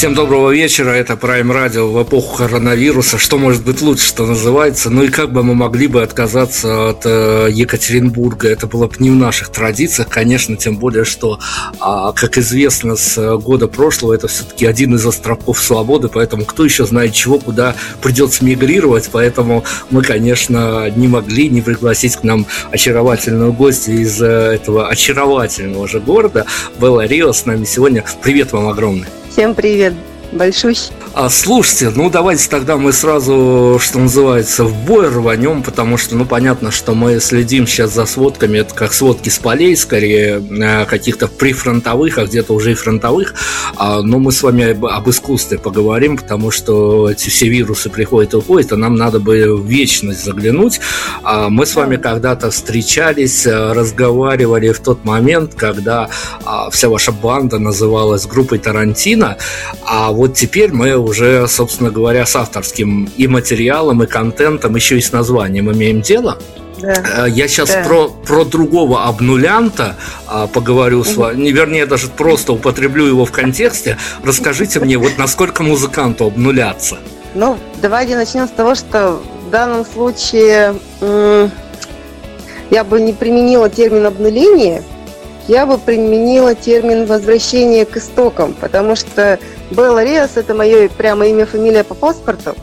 Всем доброго вечера, это Prime Radio в эпоху коронавируса. Что может быть лучше, что называется? Ну и как бы мы могли бы отказаться от э, Екатеринбурга? Это было бы не в наших традициях, конечно, тем более, что, а, как известно, с года прошлого это все-таки один из островков свободы, поэтому кто еще знает чего, куда придется мигрировать, поэтому мы, конечно, не могли не пригласить к нам очаровательную гостью из э, этого очаровательного же города. Белла Рио с нами сегодня. Привет вам огромный. Всем привет, большой. А, слушайте, ну давайте тогда мы сразу, что называется, в бой рванем, потому что, ну, понятно, что мы следим сейчас за сводками, это как сводки с полей, скорее, э, каких-то прифронтовых, а где-то уже и фронтовых, а, но мы с вами об, об искусстве поговорим, потому что эти все вирусы приходят и уходят, а нам надо бы в вечность заглянуть. А, мы с вами когда-то встречались, э, разговаривали в тот момент, когда а, вся ваша банда называлась группой Тарантино, а вот теперь мы уже, собственно говоря, с авторским и материалом, и контентом, еще и с названием имеем дело. Да. Э, я сейчас да. про, про другого обнулянта а, поговорю с вами, не вернее, даже просто употреблю его в контексте. Расскажите мне, вот насколько музыканту обнуляться? Ну, давайте начнем с того, что в данном случае я бы не применила термин обнуление, я бы применила термин возвращение к истокам, потому что Белла Риас – это мое прямо имя, фамилия по паспорту.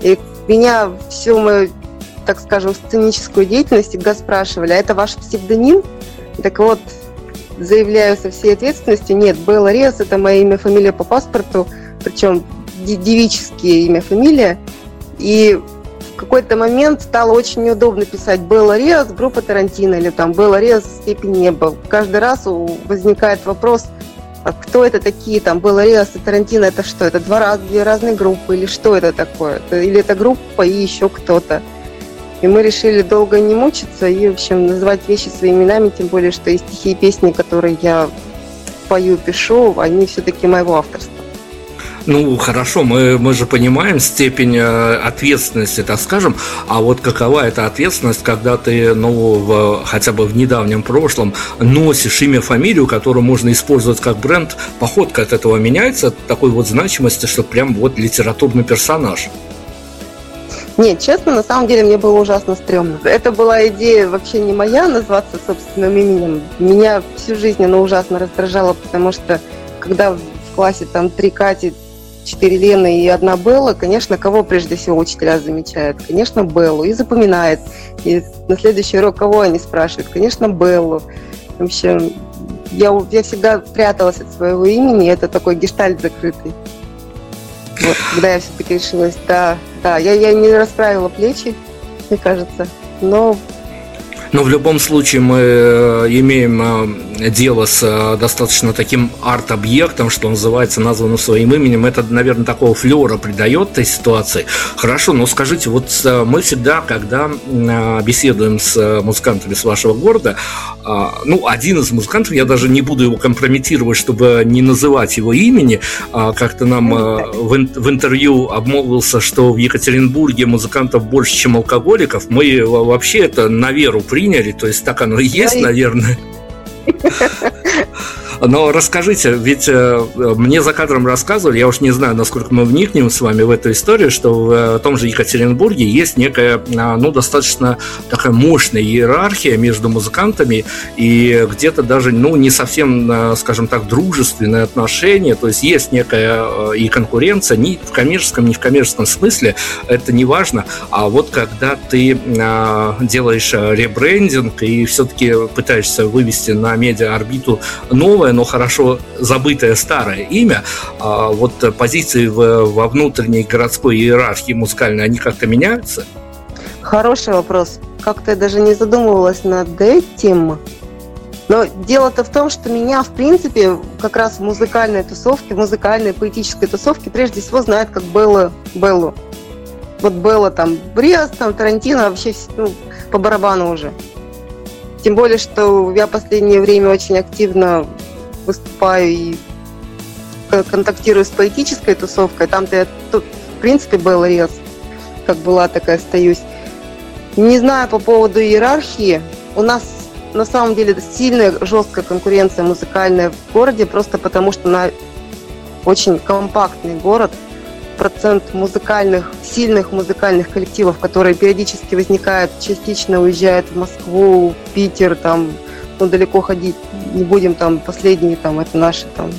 И меня всю мою, так скажем, сценическую деятельность всегда спрашивали, а это ваш псевдоним? Так вот, заявляю со всей ответственностью, нет, Белла Риас – это мое имя, фамилия по паспорту, причем девические имя, фамилия. И в какой-то момент стало очень неудобно писать Белла Риас, группа Тарантино, или там Белла Риас, степень неба. Каждый раз возникает вопрос, кто это такие, там, Белла Риас и Тарантино, это что? Это два раз, две разные группы, или что это такое? Или это группа и еще кто-то? И мы решили долго не мучиться и, в общем, называть вещи своими именами, тем более, что и стихи и песни, которые я пою, пишу, они все-таки моего авторства. Ну, хорошо, мы, мы же понимаем степень э, ответственности, так скажем, а вот какова эта ответственность, когда ты, ну, в, хотя бы в недавнем прошлом носишь имя, фамилию, которую можно использовать как бренд, походка от этого меняется, такой вот значимости, что прям вот литературный персонаж. Нет, честно, на самом деле мне было ужасно стрёмно. Это была идея вообще не моя, назваться собственным именем. Меня всю жизнь она ужасно раздражала, потому что когда в классе там три Кати, четыре Лены и одна Белла, конечно, кого прежде всего учителя замечают? Конечно, Беллу и запоминает. И на следующий урок кого они спрашивают? Конечно, Беллу. В общем, я, я всегда пряталась от своего имени, это такой гештальт закрытый. Вот, когда я все-таки решилась, да, да, я, я не расправила плечи, мне кажется, но но в любом случае мы э, имеем э, дело с э, достаточно таким арт-объектом, что называется, названным своим именем. Это, наверное, такого флера придает этой ситуации. Хорошо, но скажите, вот мы всегда, когда беседуем с музыкантами с вашего города, ну, один из музыкантов, я даже не буду его компрометировать, чтобы не называть его имени, как-то нам в интервью обмолвился, что в Екатеринбурге музыкантов больше, чем алкоголиков. Мы вообще это на веру приняли приняли, то есть так оно и есть, наверное. Но расскажите, ведь э, мне за кадром рассказывали, я уж не знаю, насколько мы вникнем с вами в эту историю, что в э, том же Екатеринбурге есть некая, а, ну, достаточно такая мощная иерархия между музыкантами и где-то даже, ну, не совсем, э, скажем так, дружественные отношения, то есть есть некая и конкуренция, ни в коммерческом, ни в коммерческом смысле, это не важно, а вот когда ты делаешь ребрендинг и все-таки пытаешься вывести на медиа-орбиту новое, но хорошо забытое старое имя, а вот позиции во внутренней городской иерархии музыкальной, они как-то меняются? Хороший вопрос. Как-то я даже не задумывалась над этим. Но дело-то в том, что меня, в принципе, как раз в музыкальной тусовке, в музыкальной поэтической тусовке прежде всего знают как Белла, Беллу. Вот Белла там, Бриас, там, Тарантино, вообще ну, по барабану уже. Тем более, что я последнее время очень активно выступаю и контактирую с поэтической тусовкой. Там-то я тут, в принципе, был рез, как была, такая остаюсь. Не знаю по поводу иерархии. У нас на самом деле сильная, жесткая конкуренция музыкальная в городе, просто потому что на очень компактный город, процент музыкальных, сильных музыкальных коллективов, которые периодически возникают, частично уезжают в Москву, Питер, там, ну, далеко ходить не будем, там, последние, там, это наши, там,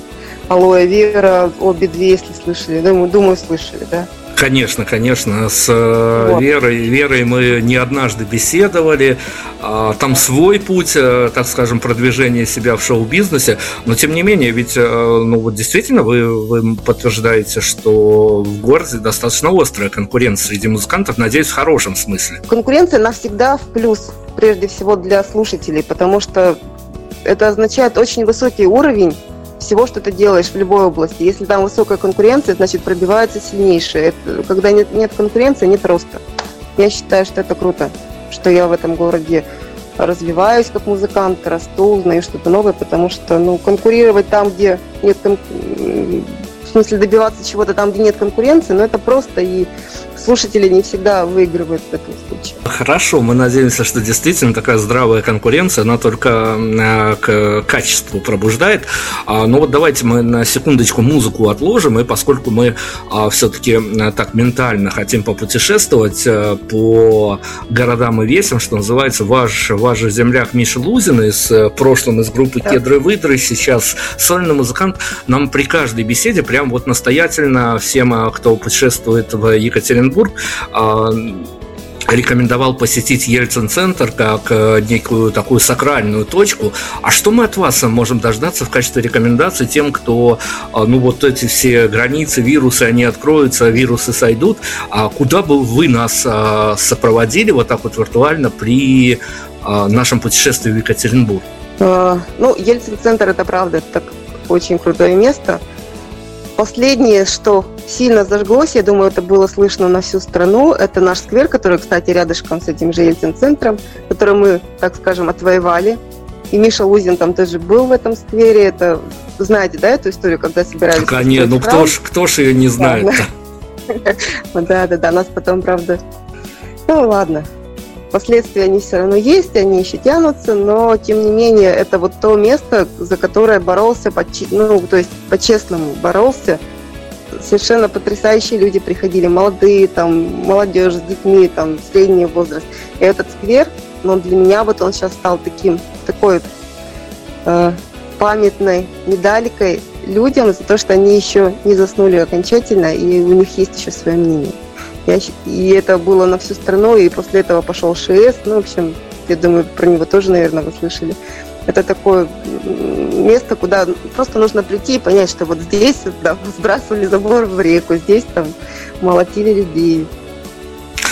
Алоэ Вера, обе две, если слышали, думаю, думаю, слышали, да. Конечно, конечно, с э, вот. Верой, Верой мы не однажды беседовали. А, там свой путь, э, так скажем, продвижения себя в шоу-бизнесе, но тем не менее, ведь, э, ну вот действительно, вы, вы подтверждаете, что в городе достаточно острая конкуренция среди музыкантов, надеюсь, в хорошем смысле. Конкуренция навсегда в плюс, прежде всего для слушателей, потому что это означает очень высокий уровень всего, что ты делаешь в любой области. Если там высокая конкуренция, значит пробивается сильнейшее. Это, когда нет, нет конкуренции, нет роста. Я считаю, что это круто, что я в этом городе развиваюсь как музыкант, расту, узнаю что-то новое, потому что ну, конкурировать там, где нет кон... в смысле добиваться чего-то там, где нет конкуренции, но ну, это просто и слушатели не всегда выигрывают в этом случае. Хорошо, мы надеемся, что действительно такая здравая конкуренция, она только э, к качеству пробуждает. А, но вот давайте мы на секундочку музыку отложим, и поскольку мы а, все-таки э, так ментально хотим попутешествовать э, по городам и весям, что называется, ваш, ваш же земляк Миша Лузин из прошлом из группы да. Кедры Выдры, сейчас сольный музыкант, нам при каждой беседе прям вот настоятельно всем, кто путешествует в Екатеринбург, Екатеринбург, а, рекомендовал посетить Ельцин-центр как э, некую такую сакральную точку. А что мы от вас можем дождаться в качестве рекомендации тем, кто, э, ну вот эти все границы, вирусы, они откроются, вирусы сойдут, а куда бы вы нас э, сопроводили вот так вот виртуально при нашем путешествии в Екатеринбург? Ну, Ельцин-центр, это правда, это так очень крутое место. Последнее, что сильно зажглось, я думаю, это было слышно на всю страну, это наш сквер, который, кстати, рядышком с этим же Ельцин-центром, который мы, так скажем, отвоевали. И Миша Лузин там тоже был в этом сквере. Это знаете, да, эту историю, когда собирались? Конечно, ну кто ж, кто ж ее не знает? Да, да, да, нас потом, правда. Ну ладно, Последствия они все равно есть, они еще тянутся, но тем не менее это вот то место, за которое боролся, ну, то есть по-честному боролся. Совершенно потрясающие люди приходили, молодые, там, молодежь с детьми, там, средний возраст. И этот сквер, но для меня вот он сейчас стал таким, такой э, памятной медалькой людям за то, что они еще не заснули окончательно, и у них есть еще свое мнение. Я, и это было на всю страну, и после этого пошел ШС. Ну, в общем, я думаю, про него тоже, наверное, вы слышали. Это такое место, куда просто нужно прийти и понять, что вот здесь да, сбрасывали забор в реку, здесь там молотили людей,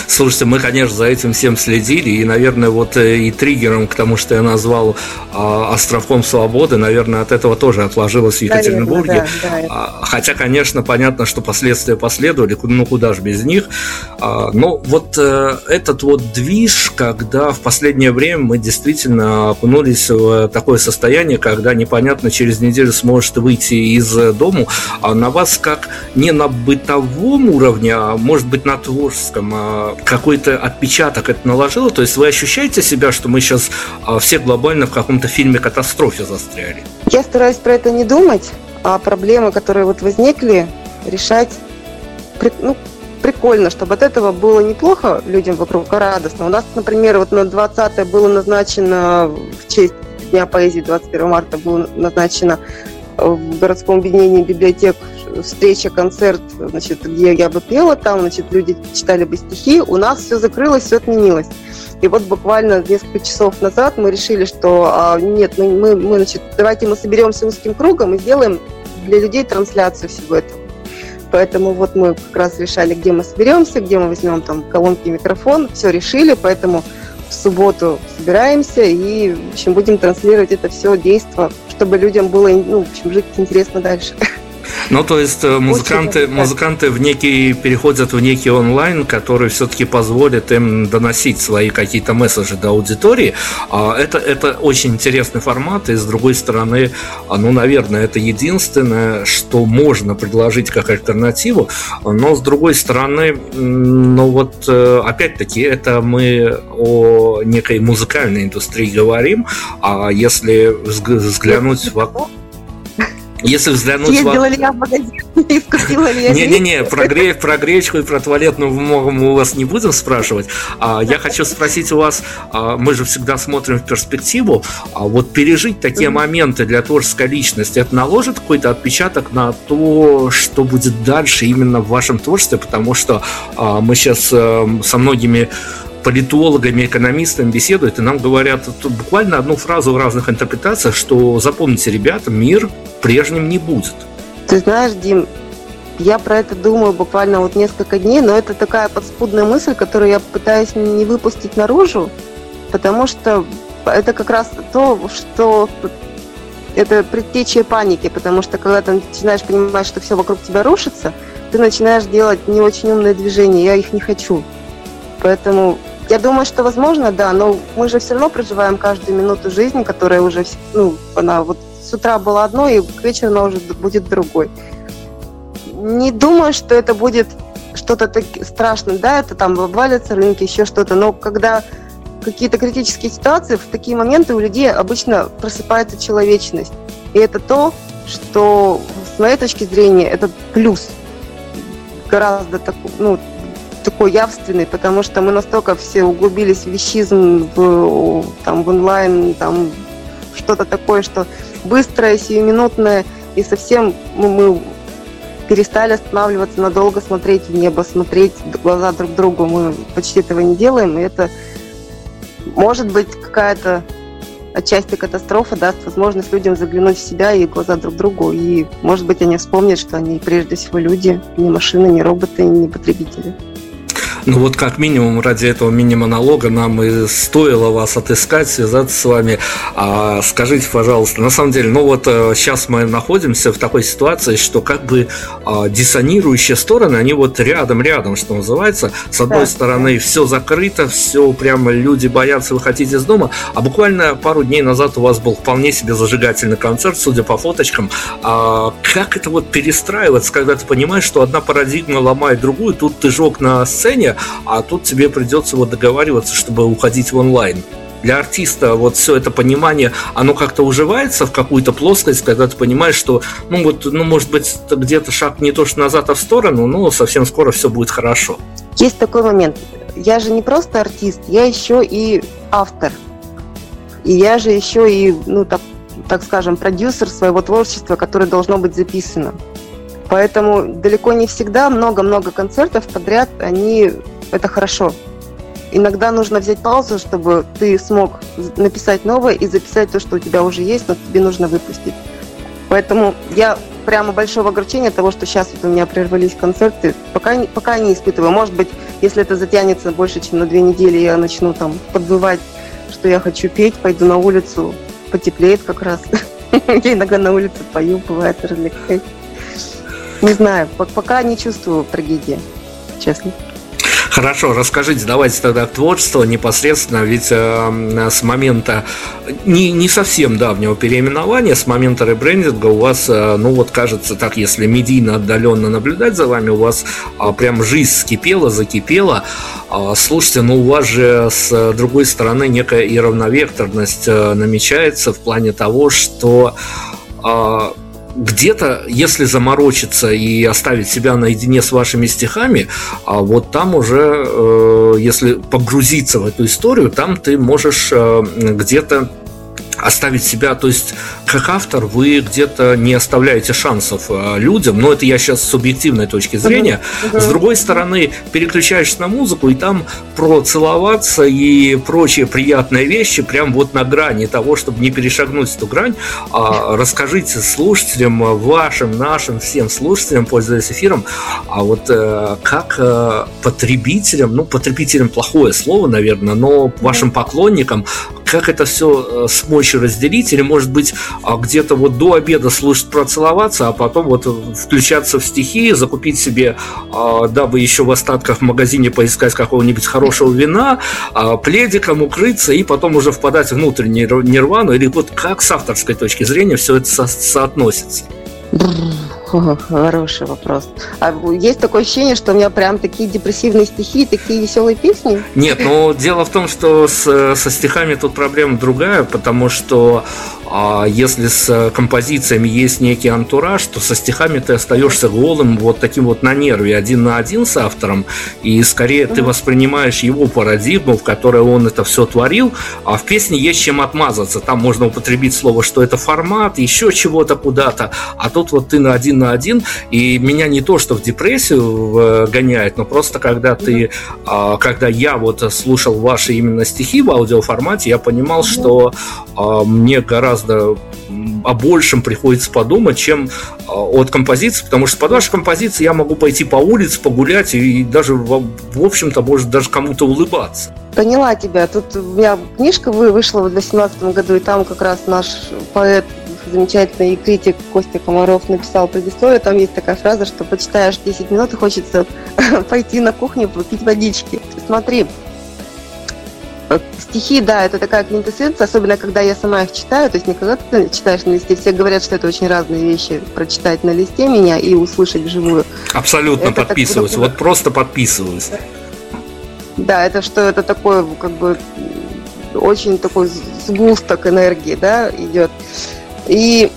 Слушайте, мы, конечно, за этим всем следили, и, наверное, вот э, и триггером к тому, что я назвал а, островком свободы, наверное, от этого тоже отложилось в Екатеринбурге. Наверное, да, да. А, хотя, конечно, понятно, что последствия последовали, ну куда же без них. А, но вот э, этот вот движ, когда в последнее время мы действительно окунулись в такое состояние, когда непонятно через неделю сможет выйти из дому, а на вас как не на бытовом уровне, а может быть на творческом, какой-то отпечаток это наложило? То есть вы ощущаете себя, что мы сейчас а, все глобально в каком-то фильме катастрофе застряли? Я стараюсь про это не думать, а проблемы, которые вот возникли, решать ну, прикольно, чтобы от этого было неплохо людям вокруг, а радостно. У нас, например, вот на 20 было назначено в честь Дня поэзии 21 марта было назначено в городском объединении библиотек встреча, концерт, значит, где я бы пела, там, значит, люди читали бы стихи, у нас все закрылось, все отменилось. И вот буквально несколько часов назад мы решили, что а, нет, мы, мы, мы, значит, давайте мы соберемся узким кругом и сделаем для людей трансляцию всего этого. Поэтому вот мы как раз решали, где мы соберемся, где мы возьмем там колонки, микрофон, все решили, поэтому в субботу собираемся и, в общем, будем транслировать это все действо, чтобы людям было, ну, в общем, жить интересно дальше. Ну, то есть э, музыканты, музыканты в некий, переходят в некий онлайн, который все-таки позволит им доносить свои какие-то месседжи до аудитории. А это, это очень интересный формат, и с другой стороны, а, ну, наверное, это единственное, что можно предложить как альтернативу, но с другой стороны, ну вот, э, опять-таки, это мы о некой музыкальной индустрии говорим, а если взглянуть вокруг если взглянуть... Ездила ли я в магазин и скупила ли я Не-не-не, про, гре... про гречку и про туалетную бумагу мы у вас не будем спрашивать. А, я хочу спросить у вас, а, мы же всегда смотрим в перспективу, а вот пережить такие моменты для творческой личности, это наложит какой-то отпечаток на то, что будет дальше именно в вашем творчестве, потому что а, мы сейчас а, со многими политологами, экономистами беседуют, и нам говорят буквально одну фразу в разных интерпретациях, что запомните, ребята, мир прежним не будет. Ты знаешь, Дим, я про это думаю буквально вот несколько дней, но это такая подспудная мысль, которую я пытаюсь не выпустить наружу, потому что это как раз то, что это предтечие паники, потому что когда ты начинаешь понимать, что все вокруг тебя рушится, ты начинаешь делать не очень умные движения, я их не хочу. Поэтому я думаю, что возможно, да, но мы же все равно проживаем каждую минуту жизни, которая уже, ну, она вот с утра была одно, и к вечеру она уже будет другой. Не думаю, что это будет что-то так страшное, да, это там обвалятся рынки, еще что-то, но когда какие-то критические ситуации, в такие моменты у людей обычно просыпается человечность. И это то, что с моей точки зрения это плюс гораздо так, ну, такой явственный, потому что мы настолько все углубились в вещизм, в, там, в онлайн, там, что-то такое, что быстрое, сиюминутное, и совсем мы, мы перестали останавливаться надолго, смотреть в небо, смотреть в глаза друг другу. Мы почти этого не делаем, и это может быть какая-то отчасти катастрофа даст возможность людям заглянуть в себя и глаза друг другу. И, может быть, они вспомнят, что они прежде всего люди, не машины, не роботы, не потребители. Ну вот как минимум ради этого мини-монолога нам и стоило вас отыскать, связаться с вами. А, скажите, пожалуйста, на самом деле, ну вот сейчас э, мы находимся в такой ситуации, что как бы а, диссонирующие стороны, они вот рядом-рядом, что называется. С одной да. стороны, все закрыто, все прямо люди боятся выходить из дома, а буквально пару дней назад у вас был вполне себе зажигательный концерт, судя по фоточкам. А, как это вот перестраиваться, когда ты понимаешь, что одна парадигма ломает другую, тут ты жег на сцене, а тут тебе придется вот договариваться, чтобы уходить в онлайн для артиста вот все это понимание, оно как-то уживается в какую-то плоскость, когда ты понимаешь, что, ну вот, ну может быть, где-то шаг не то что назад, а в сторону, но совсем скоро все будет хорошо. Есть такой момент. Я же не просто артист, я еще и автор. И я же еще и, ну так, так скажем, продюсер своего творчества, которое должно быть записано. Поэтому далеко не всегда много-много концертов подряд, они это хорошо. Иногда нужно взять паузу, чтобы ты смог написать новое и записать то, что у тебя уже есть, но тебе нужно выпустить. Поэтому я прямо большого огорчения того, что сейчас вот у меня прервались концерты, пока, пока не испытываю. Может быть, если это затянется больше, чем на две недели, я начну там подбывать, что я хочу петь, пойду на улицу, потеплеет как раз. Я иногда на улице пою, бывает, развлекаюсь. Не знаю, пока не чувствую трагедии, честно. Хорошо, расскажите, давайте тогда творчество непосредственно, ведь э, с момента не, не совсем давнего переименования, с момента ребрендинга у вас, э, ну вот кажется так, если медийно отдаленно наблюдать за вами, у вас э, прям жизнь скипела, закипела. Э, слушайте, ну у вас же с другой стороны некая и равновекторность э, намечается в плане того, что э, где-то, если заморочиться и оставить себя наедине с вашими стихами, а вот там уже, э, если погрузиться в эту историю, там ты можешь э, где-то оставить себя, то есть как автор вы где-то не оставляете шансов э, людям, но это я сейчас с субъективной точки зрения. С другой стороны, переключаешься на музыку и там про целоваться и прочие приятные вещи прям вот на грани того, чтобы не перешагнуть эту грань. А, расскажите слушателям, вашим, нашим, всем слушателям, пользуясь эфиром, а вот э, как э, потребителям, ну потребителям плохое слово, наверное, но вашим поклонникам, как это все смочь разделить, или может быть а где-то вот до обеда слушать процеловаться, а потом вот включаться в стихи, закупить себе, а, дабы еще в остатках в магазине поискать какого-нибудь хорошего вина, а, пледиком укрыться и потом уже впадать в внутреннюю нирвану, или вот как с авторской точки зрения все это со- соотносится? Хороший вопрос. А есть такое ощущение, что у меня прям такие депрессивные стихи, такие веселые песни? Нет, но ну, дело в том, что с, со стихами тут проблема другая, потому что а если с композициями есть некий антураж, то со стихами ты остаешься голым, вот таким вот на нерве, один на один с автором, и скорее ты воспринимаешь его парадигму, в которой он это все творил, а в песне есть чем отмазаться. Там можно употребить слово, что это формат, еще чего-то куда-то, а тут вот ты на один на один, и меня не то, что в депрессию гоняет, но просто когда ты, а, когда я вот слушал ваши именно стихи в аудиоформате, я понимал, что а, мне гораздо о большем приходится подумать, чем а, от композиции, потому что под ваши композиции я могу пойти по улице, погулять и даже, в общем-то, может даже кому-то улыбаться. Поняла тебя. Тут у меня книжка вышла в 2018 году, и там как раз наш поэт замечательный критик Костя Комаров написал предисловие, там есть такая фраза, что почитаешь 10 минут и хочется пойти на кухню попить водички. Смотри, стихи, да, это такая квинтэссенция, особенно когда я сама их читаю, то есть не когда ты читаешь на листе, все говорят, что это очень разные вещи, прочитать на листе меня и услышать вживую. Абсолютно это подписываюсь, так, вот просто подписываюсь. Да, это что, это такое, как бы, очень такой сгусток энергии, да, идет. И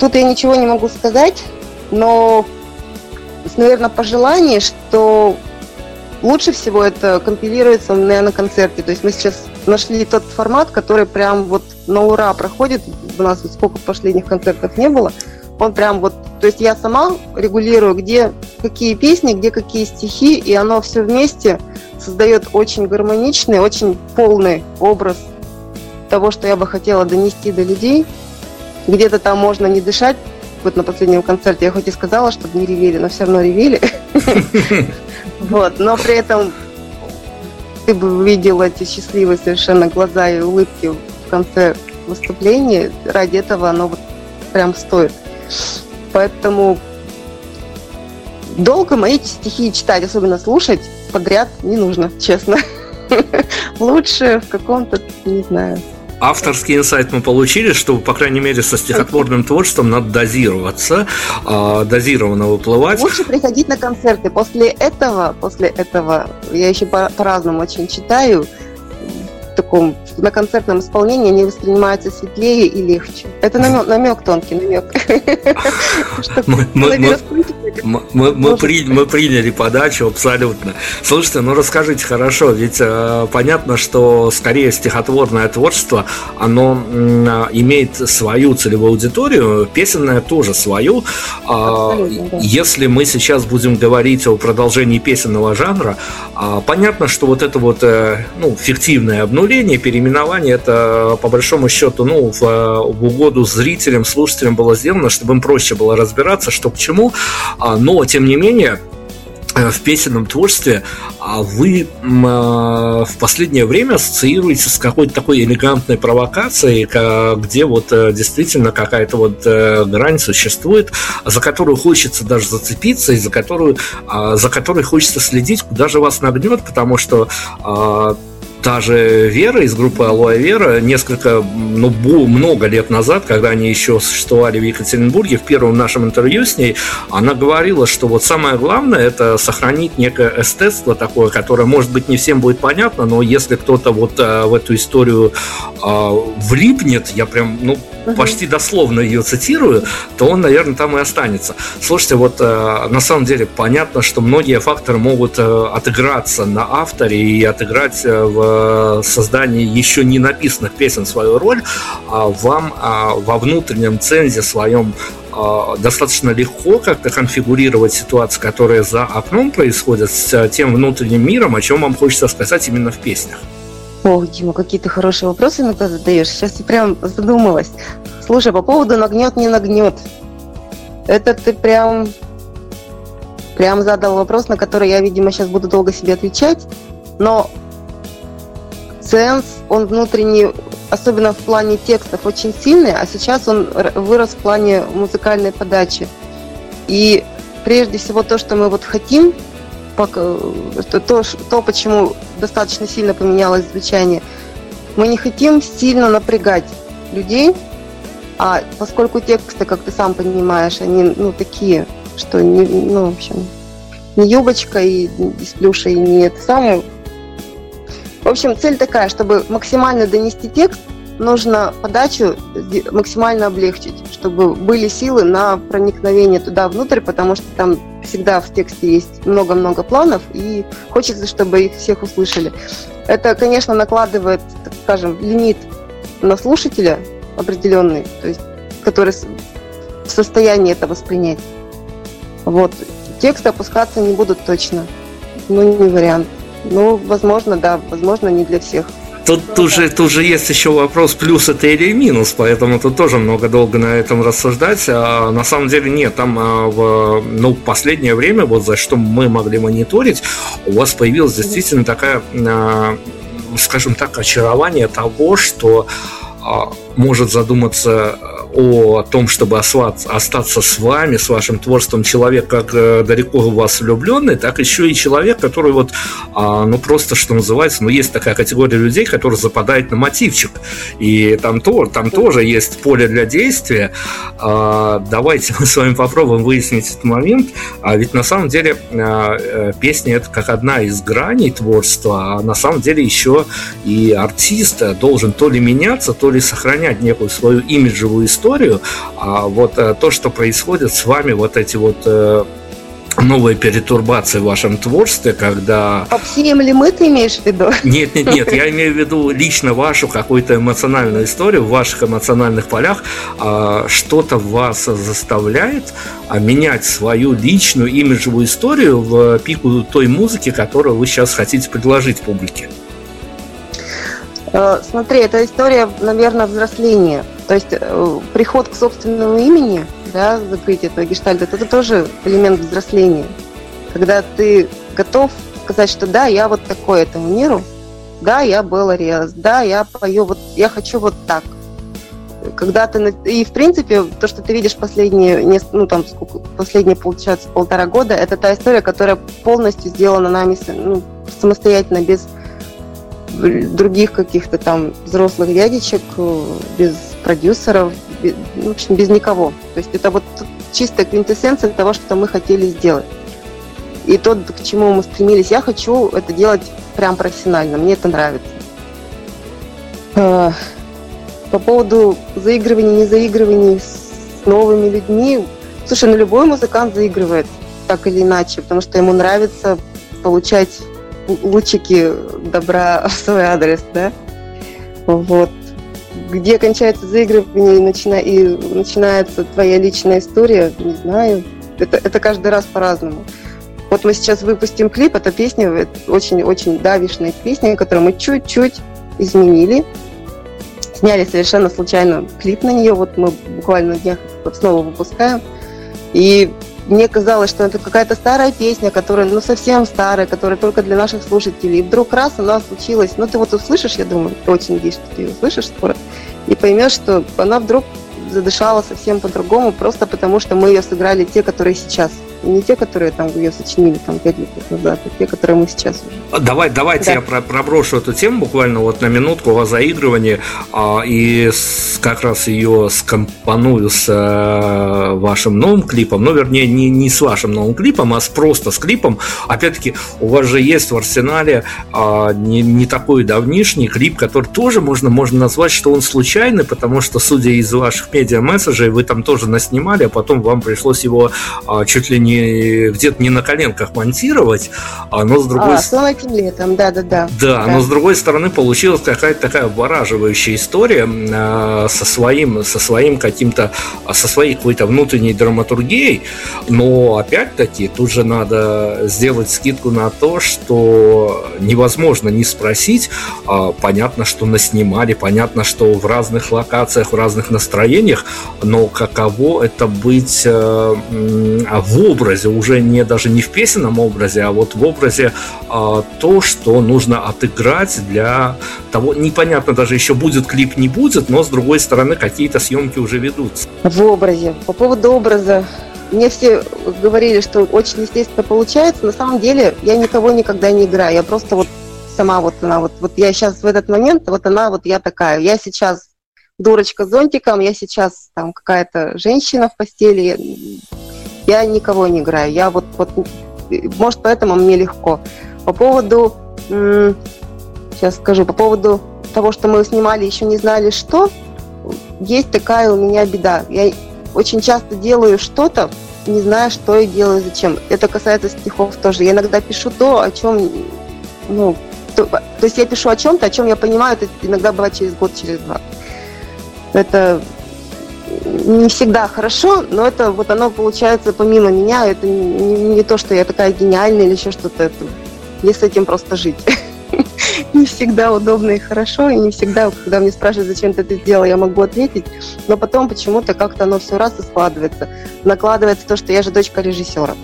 тут я ничего не могу сказать, но, наверное, пожелание, что лучше всего это компилируется, наверное, на концерте. То есть мы сейчас нашли тот формат, который прям вот на ура проходит. У нас вот сколько последних концертов не было. Он прям вот то есть я сама регулирую, где какие песни, где какие стихи, и оно все вместе создает очень гармоничный, очень полный образ того, что я бы хотела донести до людей. Где-то там можно не дышать. Вот на последнем концерте я хоть и сказала, чтобы не ревели, но все равно ревели. Вот, но при этом ты бы увидел эти счастливые совершенно глаза и улыбки в конце выступления. Ради этого оно вот прям стоит. Поэтому долго мои стихи читать, особенно слушать, подряд не нужно, честно. Лучше в каком-то, не знаю, авторский инсайт мы получили, что, по крайней мере, со стихотворным творчеством надо дозироваться, э, дозированно выплывать. Лучше приходить на концерты. После этого, после этого, я еще по-разному очень читаю, таком на концертном исполнении они воспринимаются светлее и легче. Это намек, намек тонкий намек. Мы приняли подачу абсолютно. Слушайте, ну расскажите хорошо, ведь э, понятно, что скорее стихотворное творчество, оно имеет свою целевую аудиторию, песенное тоже свою. А, если мы сейчас будем говорить о продолжении песенного жанра, а, понятно, что вот это вот э, ну, фиктивное обнуление, переименование, это по большому счету ну, в, в угоду зрителям, слушателям было сделано, чтобы им проще было разбираться, что к чему. А, но, тем не менее, э, в песенном творчестве а вы в последнее время ассоциируете с какой-то такой элегантной провокацией, где вот э, действительно какая-то вот э, грань существует, за которую хочется даже зацепиться и за которую, а, за которой хочется следить, куда же вас нагнет, потому что та же Вера из группы Алоэ Вера несколько, ну, много лет назад, когда они еще существовали в Екатеринбурге, в первом нашем интервью с ней, она говорила, что вот самое главное это сохранить некое эстетство такое, которое, может быть, не всем будет понятно, но если кто-то вот а, в эту историю а, влипнет, я прям, ну, угу. почти дословно ее цитирую, то он, наверное, там и останется. Слушайте, вот э, на самом деле понятно, что многие факторы могут э, отыграться на авторе и отыграть э, в создании еще не написанных песен свою роль, а вам а, во внутреннем цензе своем а, достаточно легко как-то конфигурировать ситуацию, которая за окном происходит, с тем внутренним миром, о чем вам хочется сказать именно в песнях. О, Дима, какие ты хорошие вопросы иногда задаешь. Сейчас я прям задумалась. Слушай, по поводу нагнет, не нагнет. Это ты прям, прям задал вопрос, на который я, видимо, сейчас буду долго себе отвечать. Но сенс, он внутренний, особенно в плане текстов, очень сильный, а сейчас он вырос в плане музыкальной подачи. И прежде всего то, что мы вот хотим, то, то, то, почему достаточно сильно поменялось звучание, мы не хотим сильно напрягать людей, а поскольку тексты, как ты сам понимаешь, они ну, такие, что не, ну, в общем, не юбочка и из плюша, и не это самое. В общем, цель такая, чтобы максимально донести текст, нужно подачу максимально облегчить, чтобы были силы на проникновение туда внутрь, потому что там всегда в тексте есть много-много планов, и хочется, чтобы их всех услышали. Это, конечно, накладывает, так скажем, лимит на слушателя определенный, то есть, который в состоянии это воспринять. Вот. Тексты опускаться не будут точно. Ну, не вариант. Ну, возможно, да, возможно, не для всех. Тут, тут, же, тут же есть еще вопрос, плюс это или минус, поэтому тут тоже много долго на этом рассуждать. А на самом деле нет, там а, в ну, последнее время, вот за что мы могли мониторить, у вас появилась действительно такая, а, скажем так, очарование того, что а, может задуматься о том, чтобы остаться с вами, с вашим творчеством человек, как э, далеко в вас влюбленный, так еще и человек, который вот, а, ну просто, что называется, ну есть такая категория людей, которые западают на мотивчик. И там, то, там тоже есть поле для действия. А, давайте мы с вами попробуем выяснить этот момент. А ведь на самом деле а, э, песня это как одна из граней творчества, а на самом деле еще и артист должен то ли меняться, то ли сохранять некую свою имиджевую историю историю, а вот э, то, что происходит с вами, вот эти вот э, новые перетурбации в вашем творчестве, когда... Попсеем ли мы, ты имеешь в виду? Нет, нет, нет, я имею в виду лично вашу какую-то эмоциональную историю в ваших эмоциональных полях. А, что-то вас заставляет а, менять свою личную имиджевую историю в пику той музыки, которую вы сейчас хотите предложить публике? Э, смотри, это история, наверное, взросления. То есть э, приход к собственному имени, да, закрытие этого гештальта, это тоже элемент взросления. Когда ты готов сказать, что да, я вот такой этому миру, да, я Белла Риас, да, я пою, вот я хочу вот так. Когда ты и в принципе то, что ты видишь последние, ну там сколько, последние получается полтора года, это та история, которая полностью сделана нами ну, самостоятельно без других каких-то там взрослых дядечек, э, без продюсеров, в общем, без никого. То есть это вот чистая квинтэссенция того, что мы хотели сделать. И то, к чему мы стремились. Я хочу это делать прям профессионально, мне это нравится. А, по поводу заигрываний, не заигрываний с новыми людьми. Слушай, ну любой музыкант заигрывает так или иначе, потому что ему нравится получать лучики добра в свой адрес, да? Вот. Где кончается заигрывание и, начина... и начинается твоя личная история, не знаю. Это, это каждый раз по-разному. Вот мы сейчас выпустим клип, эта песня, очень-очень давишная песня, которую мы чуть-чуть изменили. Сняли совершенно случайно клип на нее, вот мы буквально днях снова выпускаем. И мне казалось, что это какая-то старая песня, которая, ну, совсем старая, которая только для наших слушателей. И вдруг раз она случилась. Ну, ты вот услышишь, я думаю, очень надеюсь, что ты ее услышишь скоро, и поймешь, что она вдруг задышала совсем по-другому, просто потому что мы ее сыграли те, которые сейчас не те, которые там ее сочинили там пять лет назад, а те, которые мы сейчас уже. А давай, давайте да. я про проброшу эту тему буквально вот на минутку о заигрывании а, и с, как раз ее скомпоную с а, вашим новым клипом, ну, вернее, не, не с вашим новым клипом, а с, просто с клипом. Опять-таки, у вас же есть в арсенале а, не, не такой давнишний клип, который тоже можно, можно назвать, что он случайный, потому что, судя из ваших медиа-месседжей, вы там тоже наснимали, а потом вам пришлось его а, чуть ли не не где-то не на коленках монтировать, а но с другой а, стороны... летом, да, да, да. Да, но с другой стороны получилась какая-то такая обораживающая история э, со своим, со своим каким-то, со своей какой-то внутренней драматургией, но опять-таки тут же надо сделать скидку на то, что невозможно не спросить, э, понятно, что наснимали, понятно, что в разных локациях, в разных настроениях, но каково это быть э, в образе, уже не даже не в песенном образе, а вот в образе а, то, что нужно отыграть для того, непонятно даже еще будет клип, не будет, но с другой стороны какие-то съемки уже ведутся. В образе. По поводу образа, мне все говорили, что очень естественно получается. На самом деле я никого никогда не играю. Я просто вот сама вот она вот, вот я сейчас в этот момент, вот она вот я такая. Я сейчас дурочка с зонтиком, я сейчас там какая-то женщина в постели, я никого не играю. Я вот, вот может, поэтому мне легко. По поводу, сейчас скажу, по поводу того, что мы снимали, еще не знали, что, есть такая у меня беда. Я очень часто делаю что-то, не знаю, что я делаю, зачем. Это касается стихов тоже. Я иногда пишу то, о чем, ну, то, то есть я пишу о чем-то, о чем я понимаю, это иногда бывает через год, через два. Это не всегда хорошо, но это вот оно получается помимо меня, это не, не то, что я такая гениальная или еще что-то, это мне с этим просто жить. Не всегда удобно и хорошо, и не всегда, когда мне спрашивают, зачем ты это сделал, я могу ответить, но потом почему-то как-то оно все раз и складывается. Накладывается то, что я же дочка режиссера.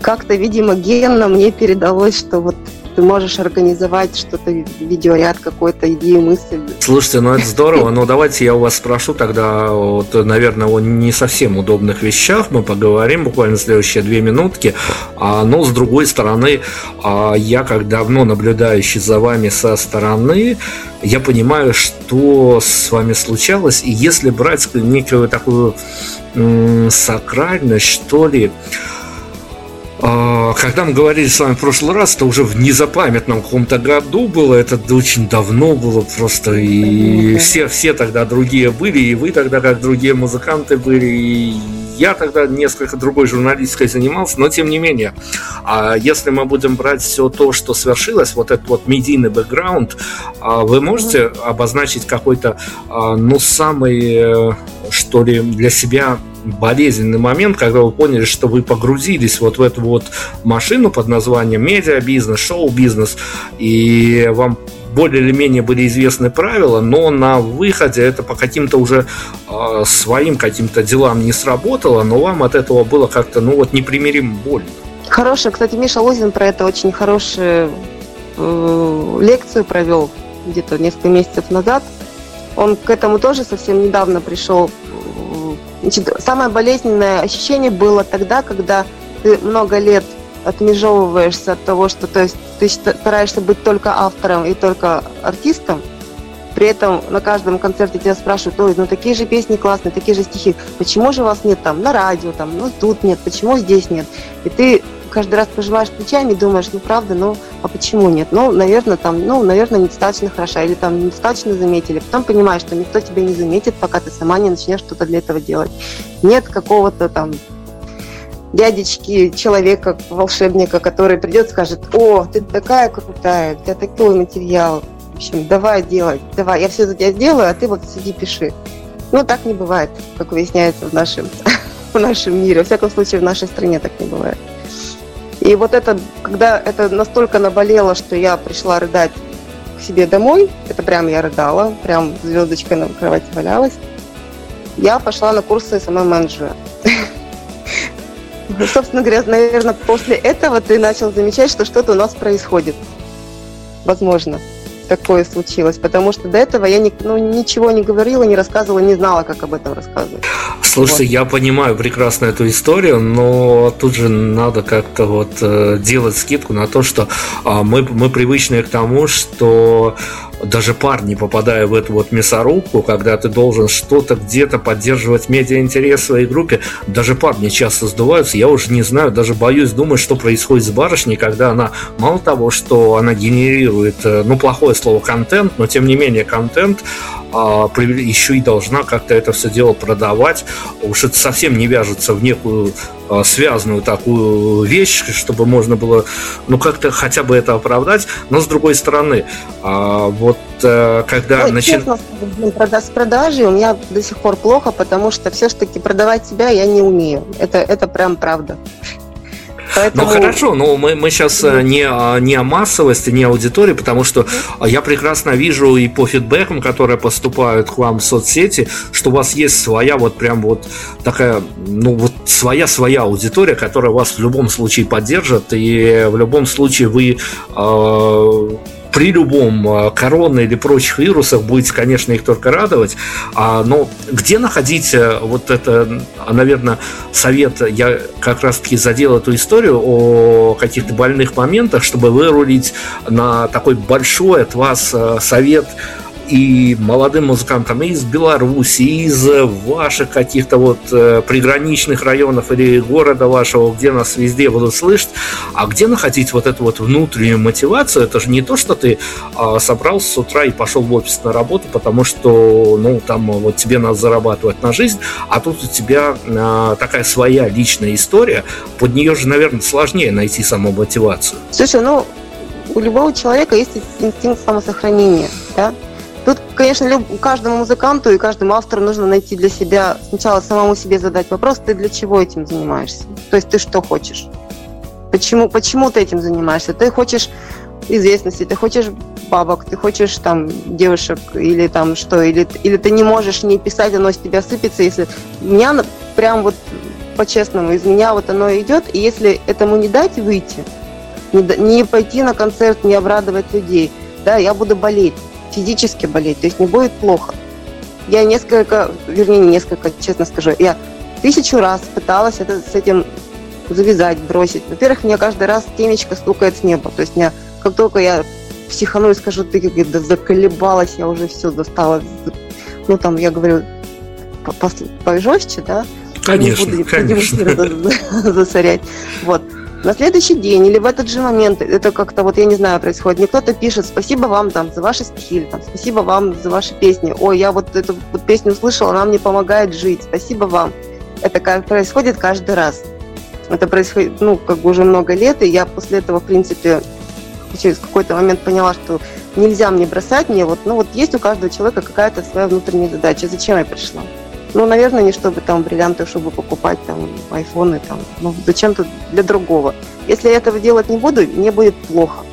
Как-то, видимо, генно мне передалось, что вот ты можешь организовать что-то, видеоряд какой-то, идею, мысль. Слушайте, ну это здорово, но давайте я у вас спрошу тогда, вот, наверное, о не совсем удобных вещах. Мы поговорим буквально следующие две минутки, а, но с другой стороны, а, я как давно наблюдающий за вами со стороны, я понимаю, что с вами случалось, и если брать некую такую сакральность, что ли, когда мы говорили с вами в прошлый раз, это уже в незапамятном каком-то году было, это очень давно было просто, и все, все тогда другие были, и вы тогда как другие музыканты были, и я тогда несколько другой журналистикой занимался, но тем не менее, а если мы будем брать все то, что свершилось, вот этот вот медийный бэкграунд, а вы можете обозначить какой-то, а, ну, самый, э, что ли, для себя болезненный момент, когда вы поняли, что вы погрузились вот в эту вот машину под названием медиабизнес, шоу-бизнес, и вам более или менее были известны правила, но на выходе это по каким-то уже э, своим каким-то делам не сработало, но вам от этого было как-то, ну вот, непримиримо больно. Хорошая, кстати, Миша Лозин про это очень хорошую э, лекцию провел где-то несколько месяцев назад. Он к этому тоже совсем недавно пришел. Значит, самое болезненное ощущение было тогда, когда ты много лет отмежевываешься от того, что то есть ты стараешься быть только автором и только артистом, при этом на каждом концерте тебя спрашивают, ой, ну такие же песни классные, такие же стихи, почему же вас нет там на радио, там, ну тут нет, почему здесь нет? И ты каждый раз пожимаешь плечами и думаешь, ну правда, ну а почему нет? Ну, наверное, там, ну, наверное, недостаточно хороша или там недостаточно заметили. Потом понимаешь, что никто тебя не заметит, пока ты сама не начнешь что-то для этого делать. Нет какого-то там дядечки, человека, волшебника, который придет и скажет, о, ты такая крутая, у тебя такой материал, в общем, давай делай, давай, я все за тебя сделаю, а ты вот сиди пиши. Ну, так не бывает, как выясняется в нашем, в нашем мире. Во всяком случае, в нашей стране так не бывает. И вот это, когда это настолько наболело, что я пришла рыдать к себе домой, это прям я рыдала, прям звездочкой на кровати валялась, я пошла на курсы SMM-менеджера. Ну, собственно говоря, наверное, после этого ты начал замечать, что что-то у нас происходит. Возможно, такое случилось. Потому что до этого я ни, ну, ничего не говорила, не рассказывала, не знала, как об этом рассказывать. Слушайте, вот. я понимаю прекрасно эту историю, но тут же надо как-то вот э, делать скидку на то, что э, мы, мы привычны к тому, что даже парни, попадая в эту вот мясорубку, когда ты должен что-то где-то поддерживать медиа-интерес своей группе, даже парни часто сдуваются. Я уже не знаю, даже боюсь думать, что происходит с барышней, когда она, мало того, что она генерирует, э, ну, плохое слово контент, но тем не менее контент, еще и должна как-то это все дело продавать. Уж это совсем не вяжется в некую а, связанную такую вещь, чтобы можно было, ну, как-то хотя бы это оправдать. Но с другой стороны, а, вот э, когда начинается... С продажей у меня до сих пор плохо, потому что все-таки продавать себя я не умею. Это, это прям правда. Поэтому... Ну хорошо, но мы, мы сейчас э, не, не о массовости, не о аудитории, потому что я прекрасно вижу и по фидбэкам, которые поступают к вам в соцсети, что у вас есть своя вот прям вот такая, ну вот своя-своя аудитория, которая вас в любом случае поддержит, и в любом случае вы э, при любом а, корона или прочих вирусах будете, конечно, их только радовать. А, но где находить э, вот это, наверное, совет, я как раз-таки задел эту историю о каких-то больных моментах, чтобы вырулить на такой большой от вас э, совет и молодым музыкантам из Беларуси, из ваших каких-то вот э, приграничных районов или города вашего, где нас везде будут слышать, а где находить вот эту вот внутреннюю мотивацию? Это же не то, что ты э, собрался с утра и пошел в офис на работу, потому что, ну, там вот тебе надо зарабатывать на жизнь, а тут у тебя э, такая своя личная история, под нее же, наверное, сложнее найти саму мотивацию. Слушай, ну, у любого человека есть инстинкт самосохранения, да? Тут, конечно, люб... каждому музыканту и каждому автору нужно найти для себя, сначала самому себе задать вопрос, ты для чего этим занимаешься? То есть ты что хочешь? Почему, почему ты этим занимаешься? Ты хочешь известности, ты хочешь бабок, ты хочешь там девушек или там что, или, или ты не можешь не писать, оно с тебя сыпется, если меня прям вот по-честному, из меня вот оно идет, и если этому не дать выйти, не, не пойти на концерт, не обрадовать людей, да, я буду болеть физически болеть, то есть не будет плохо. Я несколько, вернее, не несколько, честно скажу, я тысячу раз пыталась это, с этим завязать, бросить. Во-первых, мне каждый раз темечко стукает с неба. То есть меня, как только я психану и скажу, ты да заколебалась, я уже все достала. Ну, там, я говорю, пожестче, да? Конечно, не буду, конечно. засорять. Вот на следующий день или в этот же момент, это как-то вот, я не знаю, происходит, мне кто-то пишет, спасибо вам там за ваши стихи, там, спасибо вам за ваши песни, ой, я вот эту вот песню услышала, она мне помогает жить, спасибо вам. Это происходит каждый раз. Это происходит, ну, как бы уже много лет, и я после этого, в принципе, через какой-то момент поняла, что нельзя мне бросать, мне вот, ну вот есть у каждого человека какая-то своя внутренняя задача. Зачем я пришла? Ну, наверное, не чтобы там бриллианты, чтобы покупать там айфоны, там, ну, зачем-то для другого. Если я этого делать не буду, мне будет плохо.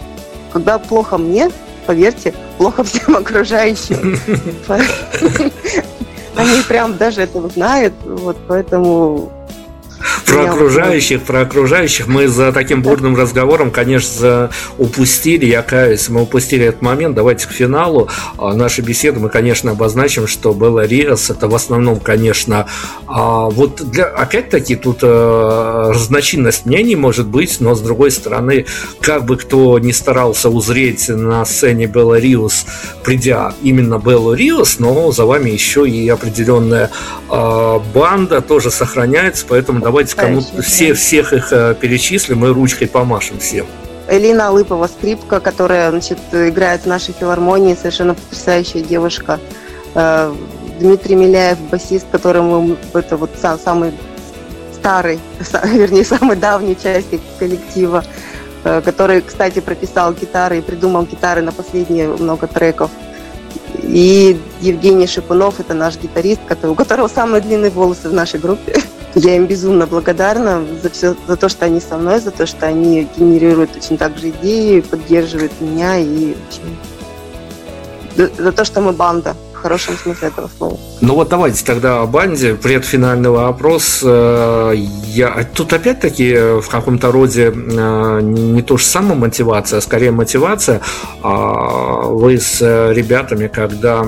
Когда плохо мне, поверьте, плохо всем окружающим. Они прям даже этого знают, вот поэтому про окружающих, про окружающих. Мы за таким бурным разговором, конечно, упустили, я каюсь, мы упустили этот момент. Давайте к финалу а, нашей беседы. Мы, конечно, обозначим, что Белла Риас это в основном, конечно, а, вот для, опять-таки тут э, разночинность мнений может быть, но с другой стороны, как бы кто не старался узреть на сцене Белла Риус, придя именно Беллу Риус, но за вами еще и определенная а, банда тоже сохраняется, поэтому давайте кому все, всех их э, перечислим и ручкой помашем всем. Элина Алыпова, скрипка, которая значит, играет в нашей филармонии, совершенно потрясающая девушка. Э, Дмитрий Миляев, басист, которому это вот сам, самый старый, вернее, самый давний часть коллектива, э, который, кстати, прописал гитары и придумал гитары на последние много треков. И Евгений Шипунов, это наш гитарист, у которого самые длинные волосы в нашей группе. Я им безумно благодарна за все, за то, что они со мной, за то, что они генерируют очень так же идеи, поддерживают меня и за то, что мы банда в хорошем смысле этого слова. Ну вот давайте тогда о банде. Предфинальный вопрос. Э, я тут опять-таки в каком-то роде э, не то же самое мотивация, а скорее мотивация. А вы с ребятами, когда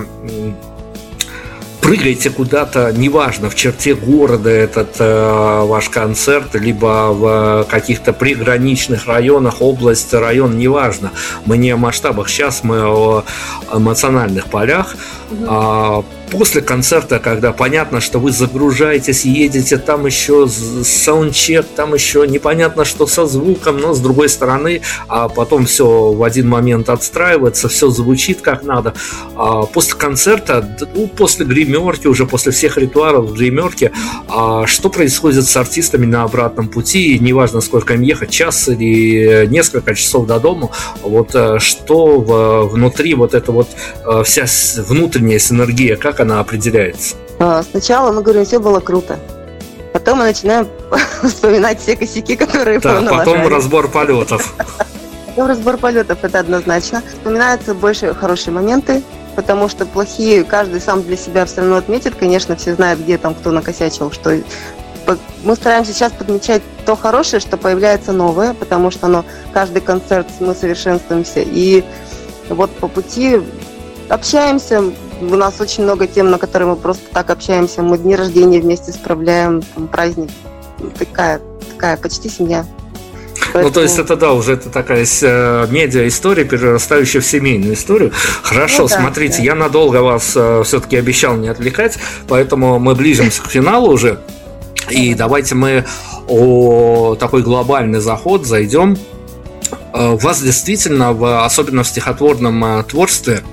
прыгаете куда-то, неважно, в черте города этот э, ваш концерт, либо в каких-то приграничных районах, область, район, неважно. Мы не о масштабах, сейчас мы о эмоциональных полях. Угу после концерта, когда понятно, что вы загружаетесь, едете, там еще саундчек, там еще непонятно, что со звуком, но с другой стороны, а потом все в один момент отстраивается, все звучит как надо. А после концерта, ну, после гримерки, уже после всех ритуалов в гримерке, а что происходит с артистами на обратном пути, неважно, сколько им ехать, час или несколько часов до дома, вот э, что внутри вот эта вот э, вся внутренняя синергия, как она определяется? А, сначала мы говорим, все было круто. Потом мы начинаем вспоминать все косяки, которые да, потом разбор полетов. Потом разбор полетов, это однозначно. Вспоминаются больше хорошие моменты, потому что плохие каждый сам для себя все равно отметит. Конечно, все знают, где там кто накосячил, что мы стараемся сейчас подмечать то хорошее, что появляется новое, потому что оно, каждый концерт мы совершенствуемся. И вот по пути общаемся, у нас очень много тем, на которые мы просто так общаемся. Мы дни рождения вместе справляем, там, праздник. Такая, такая почти семья. Поэтому... Ну, то есть это, да, уже это такая э, медиа-история, перерастающая в семейную историю. Хорошо, ну, да, смотрите, да. я надолго вас э, все-таки обещал не отвлекать, поэтому мы ближимся к финалу уже. И давайте мы о такой глобальный заход зайдем. Э, у вас действительно, в, особенно в стихотворном творчестве,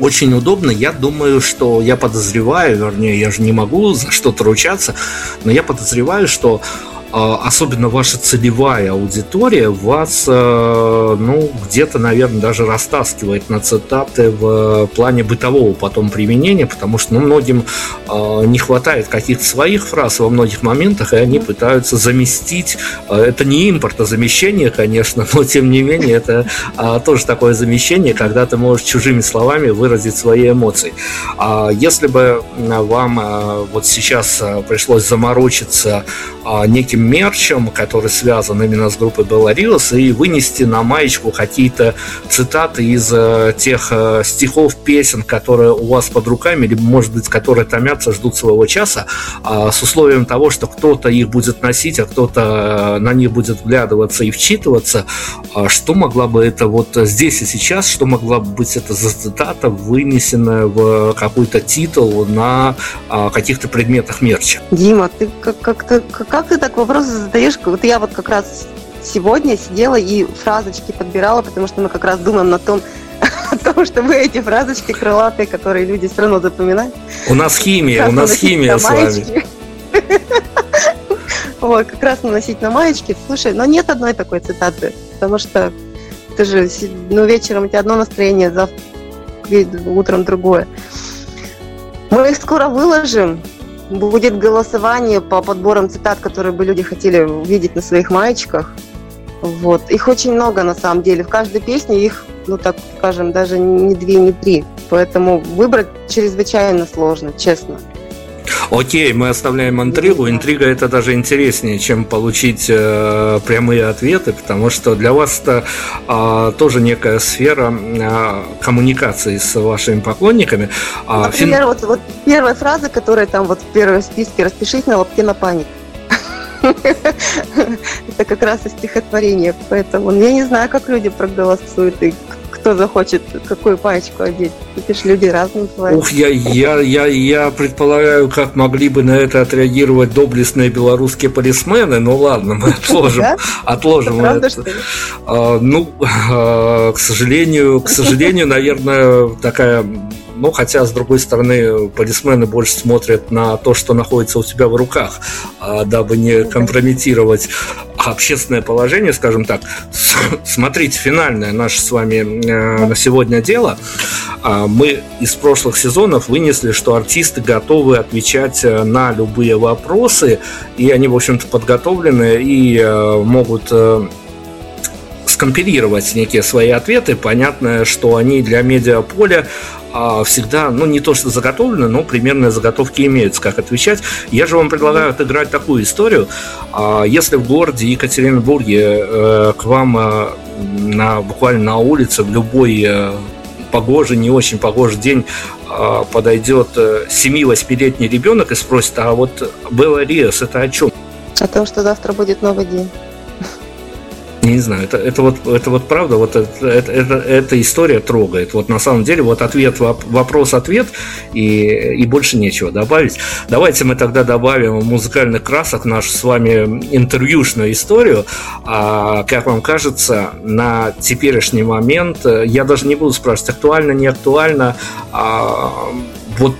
очень удобно. Я думаю, что я подозреваю, вернее, я же не могу за что-то ручаться, но я подозреваю, что особенно ваша целевая аудитория вас, э, ну, где-то, наверное, даже растаскивает на цитаты в плане бытового потом применения, потому что, ну, многим а, не хватает каких-то своих фраз во многих моментах, и они пытаются заместить. А, это не импортозамещение, конечно, но, тем не менее, это тоже такое замещение, когда ты можешь чужими словами выразить свои эмоции. Если бы вам вот сейчас пришлось заморочиться неким мерчем, который связан именно с группой Белариус, и вынести на маечку какие-то цитаты из э, тех э, стихов, песен, которые у вас под руками, либо, может быть, которые томятся, ждут своего часа, э, с условием того, что кто-то их будет носить, а кто-то э, на них будет вглядываться и вчитываться. А что могла бы это вот здесь и сейчас, что могла бы быть это за цитата, вынесенная в какой-то титул на э, каких-то предметах мерча? Дима, ты как, как, как ты так вопросы задаешь? Вот я вот как раз сегодня сидела и фразочки подбирала, потому что мы как раз думаем на том, о том, чтобы эти фразочки крылатые, которые люди все равно запоминают. У нас химия, у нас химия с вами. Вот, как раз наносить на маечки. Слушай, но нет одной такой цитаты, потому что ты же, ну, вечером у тебя одно настроение, завтра утром другое. Мы их скоро выложим. Будет голосование по подборам цитат, которые бы люди хотели увидеть на своих маечках. Вот. Их очень много на самом деле. В каждой песне их, ну так скажем, даже не две, не три. Поэтому выбрать чрезвычайно сложно, честно. Окей, мы оставляем интригу. Интрига это даже интереснее, чем получить э, прямые ответы, потому что для вас это э, тоже некая сфера э, коммуникации с вашими поклонниками. А, Например, фин... вот, вот первая фраза, которая там вот в первом списке «Распишись на лапте на память». Это как раз из стихотворения, поэтому я не знаю, как люди проголосуют и кто захочет какую пачку одеть. Это же люди разные бывают. Ух, я, я, я, я предполагаю, как могли бы на это отреагировать доблестные белорусские полисмены. Ну ладно, мы отложим. Отложим это. А, ну, а, к сожалению, к сожалению, наверное, такая ну, хотя, с другой стороны, полисмены больше смотрят на то, что находится у тебя в руках, а, дабы не компрометировать общественное положение, скажем так. Смотрите, финальное наше с вами э, на сегодня дело. А, мы из прошлых сезонов вынесли, что артисты готовы отвечать э, на любые вопросы, и они, в общем-то, подготовлены и э, могут скомпилировать некие свои ответы. Понятно, что они для медиаполя всегда, ну, не то что заготовлены, но примерные заготовки имеются, как отвечать. Я же вам предлагаю отыграть такую историю. А, если в городе Екатеринбурге э, к вам э, на, буквально на улице в любой э, погожий, не очень погожий день подойдет 7-8-летний ребенок и спросит, а вот Белла Риос это о чем? О том, что завтра будет новый день. Не знаю, это, это, вот, это вот правда, вот это, это, это, эта история трогает. Вот на самом деле вот ответ, вопрос-ответ и, и больше нечего добавить. Давайте мы тогда добавим музыкальных красок нашу с вами интервьюшную историю. А, как вам кажется, на теперешний момент, э, я даже не буду спрашивать, актуально, не актуально, а, вот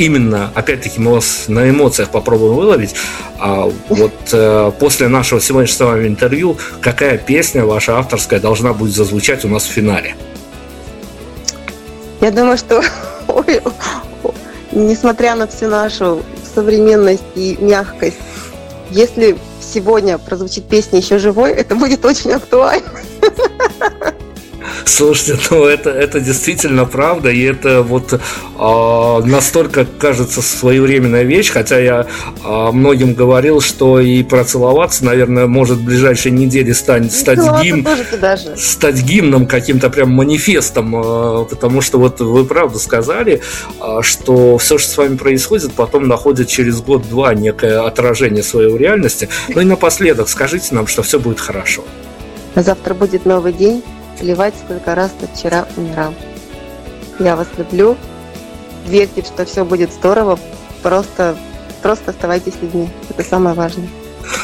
именно, опять-таки, мы вас на эмоциях попробуем выловить. А вот э, после нашего сегодняшнего интервью, какая песня ваша авторская должна будет зазвучать у нас в финале? Я думаю, что несмотря на всю нашу современность и мягкость, если сегодня прозвучит песня еще живой, это будет очень актуально. Слушайте, ну это, это действительно правда, и это вот э, настолько кажется своевременная вещь, хотя я э, многим говорил, что и процеловаться, наверное, может в ближайшие недели стать, стать, гимн, стать гимном каким-то прям манифестом, э, потому что вот вы правда сказали, э, что все, что с вами происходит, потом находит через год-два некое отражение своей реальности. Ну и напоследок скажите нам, что все будет хорошо. Завтра будет новый день сливать, сколько раз ты вчера умирал. Я вас люблю. Верьте, что все будет здорово. Просто, просто оставайтесь людьми. Это самое важное.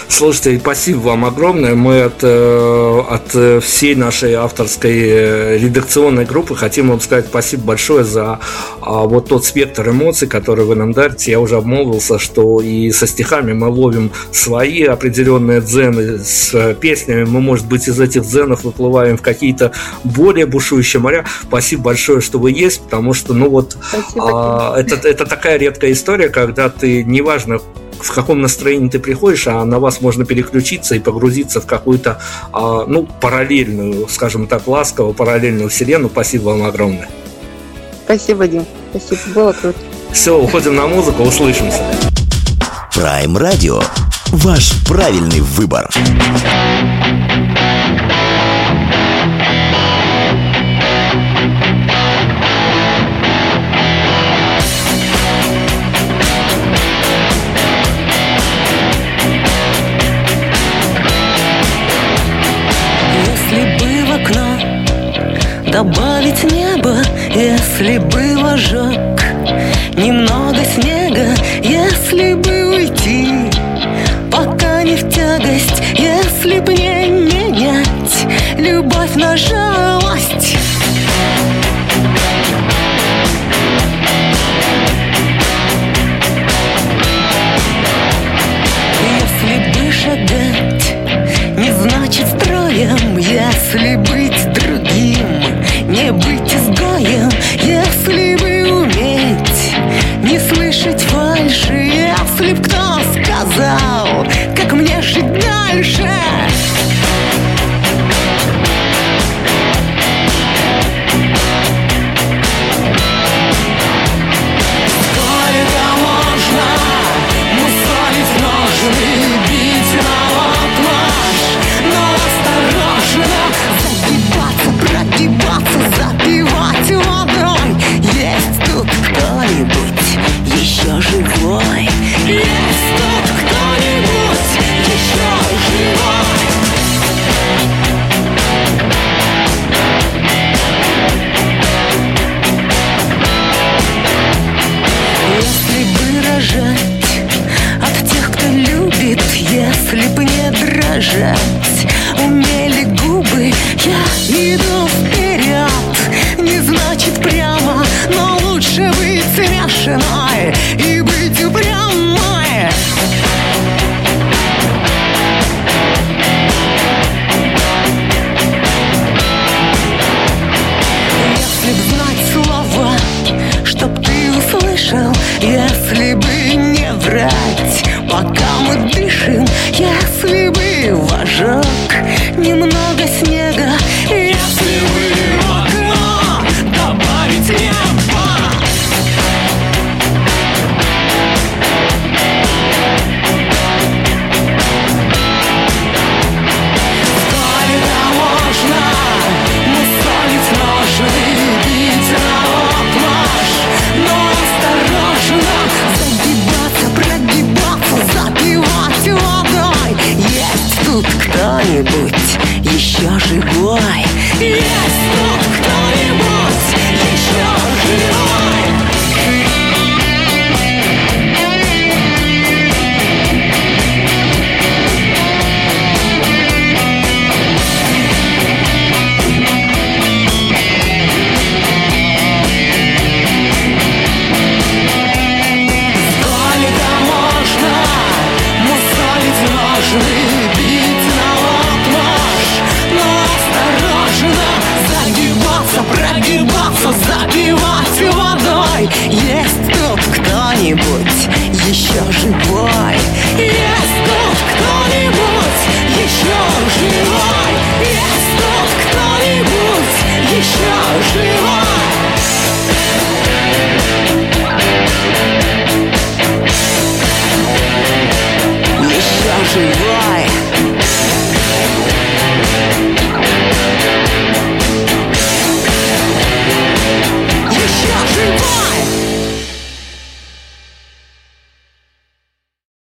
Слушайте, спасибо вам огромное. Мы от, э, от э, всей нашей авторской э, редакционной группы хотим вам сказать спасибо большое за а, вот тот спектр эмоций, который вы нам дарите. Я уже обмолвился, что и со стихами мы ловим свои определенные дзены, с песнями мы, может быть, из этих дзенов выплываем в какие-то более бушующие моря. Спасибо большое, что вы есть, потому что, ну вот, а, это, это такая редкая история, когда ты, неважно, в каком настроении ты приходишь, а на вас можно переключиться и погрузиться в какую-то, а, ну, параллельную, скажем так, ласково, параллельную вселенную. Спасибо вам огромное. Спасибо, Дим. Спасибо, было круто. Все, уходим на музыку, услышимся. Prime Radio. Ваш правильный выбор. добавить небо, если бы в Немного снега, если бы уйти. Пока не в тягость, если бы не менять. Любовь на жалость. Если бы шагать, не значит строем, если бы быть изгоем, если бы уметь не слышать фальши, если б кто сказал.